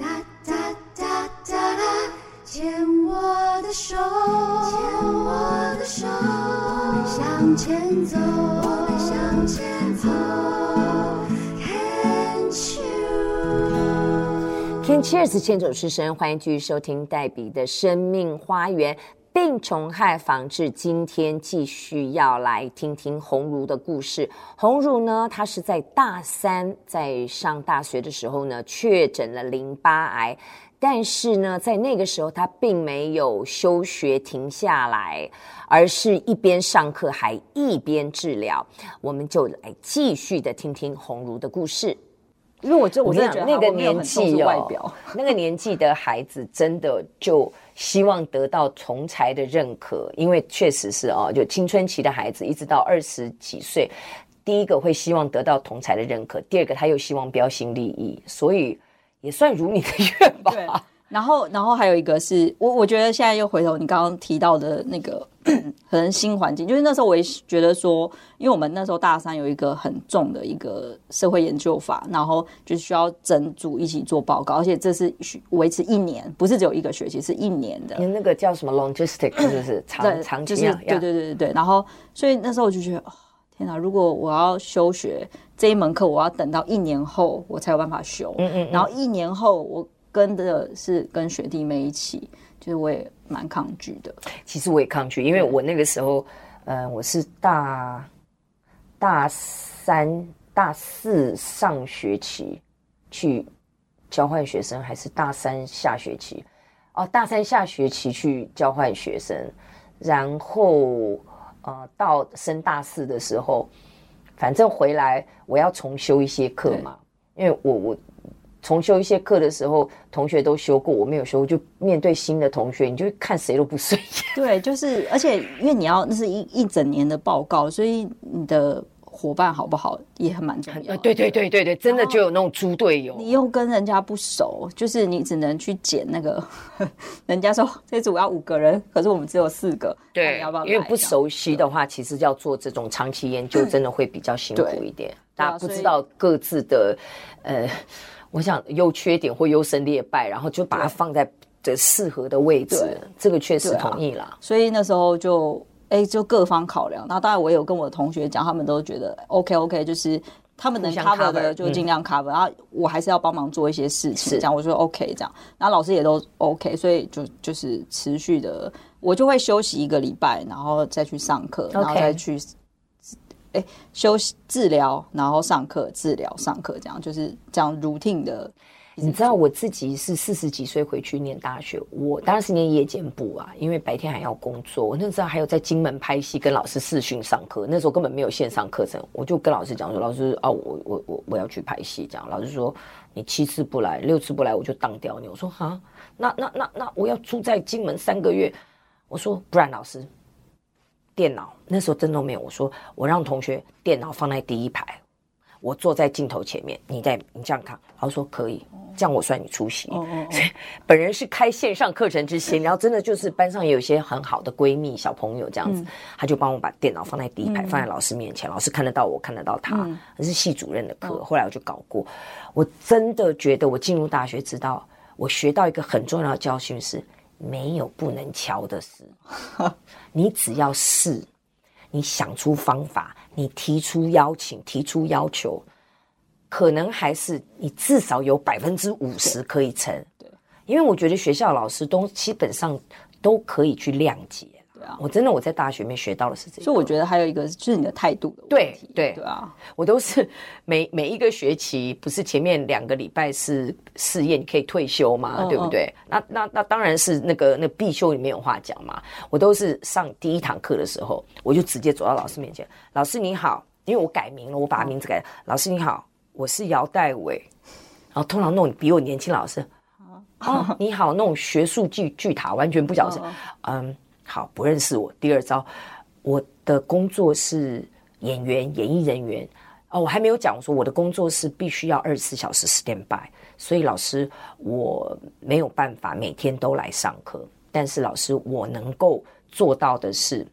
哒哒哒哒哒，牵我的手，牵我的手，我们向前走，我们向前走。Can Cheers，牵手之声，欢迎继续收听黛比的生命花园。病虫害防治，今天继续要来听听鸿儒的故事。鸿儒呢，他是在大三，在上大学的时候呢，确诊了淋巴癌，但是呢，在那个时候他并没有休学停下来，而是一边上课还一边治疗。我们就来继续的听听鸿儒的故事。因为我就我真的觉得那个年纪外表，哦，那个年纪的孩子真的就希望得到同才的认可，因为确实是哦，就青春期的孩子一直到二十几岁，第一个会希望得到同才的认可，第二个他又希望标新立异，所以也算如你的愿吧。对，然后，然后还有一个是我我觉得现在又回头你刚刚提到的那个。可能新环境，就是那时候我也觉得说，因为我们那时候大三有一个很重的一个社会研究法，然后就需要整组一起做报告，而且这是维持一年，不是只有一个学期，是一年的。你那个叫什么 logistic，就是长长期啊？对对对对对。然后，所以那时候我就觉得，哦，天哪！如果我要休学这一门课，我要等到一年后我才有办法修。嗯嗯。然后一年后我跟的是跟学弟妹一起。就是我也蛮抗拒的，其实我也抗拒，因为我那个时候，嗯、呃，我是大大三、大四上学期去交换学生，还是大三下学期？哦，大三下学期去交换学生，然后呃，到升大四的时候，反正回来我要重修一些课嘛，因为我我。重修一些课的时候，同学都修过，我没有修，就面对新的同学，你就看谁都不顺眼。对，就是，而且因为你要那是一一整年的报告，所以你的伙伴好不好也很蛮重要。对对对对对，真的就有那种猪队友。你又跟人家不熟，就是你只能去捡那个，人家说这组要五个人，可是我们只有四个。对，要不要？因为不熟悉的话，其实要做这种长期研究，真的会比较辛苦一点。大家不知道各自的，呃。我想优缺点或优胜劣败，然后就把它放在这适合的位置。这个确实同意了。所以那时候就哎，就各方考量。那当然我也有跟我的同学讲，他们都觉得 OK OK，就是他们能 cover 的就尽量 cover。然后我还是要帮忙做一些事情，这样我说 OK 这样。然后老师也都 OK，所以就就是持续的，我就会休息一个礼拜，然后再去上课，然后再去。哎，休息治疗，然后上课治疗上课，这样就是这样 routine 的。你知道我自己是四十几岁回去念大学，我当然是念夜间部啊，因为白天还要工作。我那时候还有在金门拍戏，跟老师视讯上课。那时候根本没有线上课程，我就跟老师讲说：“老师啊，我我我我要去拍戏。”这样老师说：“你七次不来，六次不来，我就当掉你。”我说：“哈，那那那那我要住在金门三个月。”我说：“不然，老师。”电脑那时候真的没有。我说我让同学电脑放在第一排，我坐在镜头前面，你在你这样看。老师说可以，这样我算你出席。哦哦哦。本人是开线上课程之先，然后真的就是班上也有一些很好的闺蜜小朋友这样子，他就帮我把电脑放在第一排，放在老师面前，老师看得到我，看得到他。那是系主任的课，后来我就搞过。我真的觉得我进入大学，知道我学到一个很重要的教训是。没有不能敲的事，你只要试，你想出方法，你提出邀请，提出要求，可能还是你至少有百分之五十可以成。对，因为我觉得学校老师都基本上都可以去谅解。我真的我在大学里面学到的是这个，所以我觉得还有一个就是你的态度的问题。对对对啊，我都是每每一个学期，不是前面两个礼拜是试验，你可以退休嘛，对不对？那那那当然是那个那必修里面有话讲嘛。我都是上第一堂课的时候，我就直接走到老师面前，老师你好，因为我改名了，我把名字改了。老师你好，我是姚代伟。然后通常那种比我年轻老师，哦你好，那种学术巨巨塔完全不晓得是嗯。好，不认识我。第二招，我的工作是演员、演艺人员。哦，我还没有讲说我的工作是必须要二十四小时 stand by，所以老师我没有办法每天都来上课。但是老师，我能够做到的是，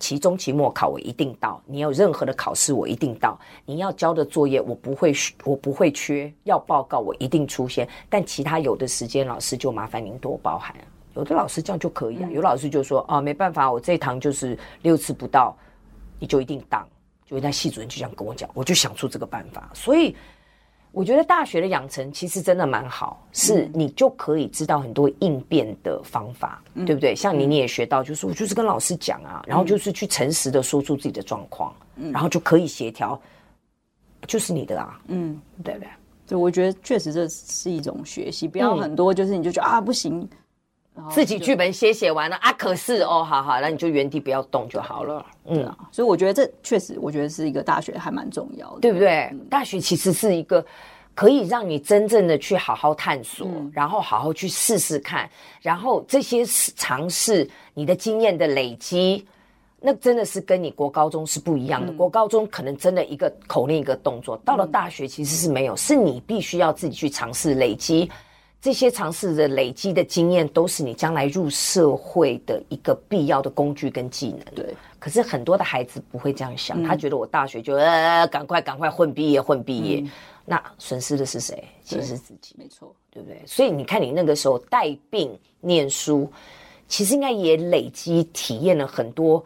期中、期末考我一定到，你有任何的考试我一定到，你要交的作业我不会我不会缺，要报告我一定出现。但其他有的时间，老师就麻烦您多包涵。有的老师这样就可以啊，有老师就说啊，没办法，我这一堂就是六次不到，你就一定当。就那系主任就这样跟我讲，我就想出这个办法。所以我觉得大学的养成其实真的蛮好，是你就可以知道很多应变的方法，嗯、对不对？像你你也学到，就是我就是跟老师讲啊，然后就是去诚实的说出自己的状况，嗯、然后就可以协调，就是你的啊，嗯，对不对？对，我觉得确实这是一种学习，不要很多就是你就觉得、嗯、啊不行。自己剧本写写完了啊，可是哦，好好，那你就原地不要动就好了。嗯啊，所以我觉得这确实，我觉得是一个大学还蛮重要的，对不对？嗯、大学其实是一个可以让你真正的去好好探索，嗯、然后好好去试试看，然后这些尝试你的经验的累积，那真的是跟你国高中是不一样的。嗯、国高中可能真的一个口令一个动作，到了大学其实是没有，是你必须要自己去尝试累积。这些尝试的累积的经验，都是你将来入社会的一个必要的工具跟技能。对，可是很多的孩子不会这样想，嗯、他觉得我大学就呃赶快赶快混毕业混毕业，嗯、那损失的是谁？其实是自己，没错，对不对？所以你看，你那个时候带病念书，其实应该也累积体验了很多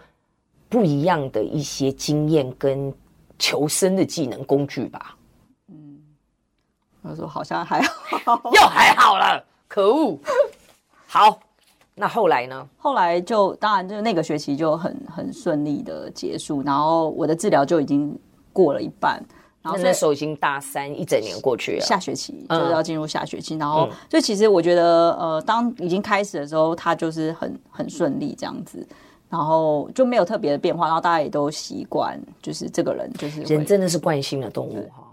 不一样的一些经验跟求生的技能工具吧。我说好像还好，又还好了，可恶！好，那后来呢？后来就当然就那个学期就很很顺利的结束，然后我的治疗就已经过了一半，然后那时候已经大三一整年过去了，下学期就是要进入下学期，嗯、然后就其实我觉得呃，当已经开始的时候，它就是很很顺利这样子，然后就没有特别的变化，然后大家也都习惯，就是这个人就是人真的是惯性的动物哈。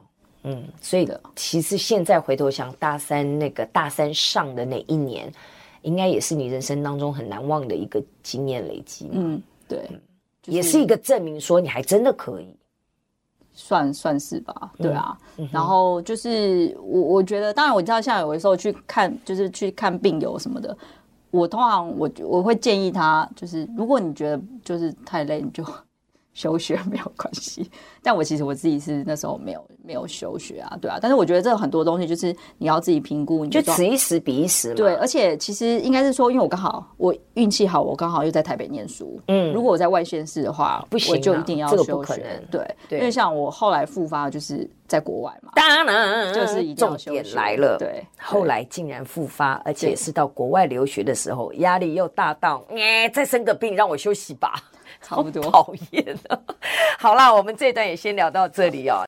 嗯，所以的其实现在回头想，大三那个大三上的那一年，应该也是你人生当中很难忘的一个经验累积。嗯，对，就是、也是一个证明，说你还真的可以，算算是吧。对啊，嗯、然后就是我我觉得，当然我知道，像有的时候去看，就是去看病友什么的，我通常我我会建议他，就是如果你觉得就是太累，你就。休学没有关系，但我其实我自己是那时候没有没有休学啊，对啊，但是我觉得这很多东西就是你要自己评估，你就此一时彼一时嘛。对，而且其实应该是说，因为我刚好我运气好，我刚好又在台北念书。嗯，如果我在外县市的话，不行，我就一定要休学。这个不可能。对，对，因为像我后来复发就是在国外嘛，当然就是一。重点来了，对，后来竟然复发，而且是到国外留学的时候，压力又大到，哎，再生个病让我休息吧。差不多，讨厌了。好啦，我们这段也先聊到这里哦。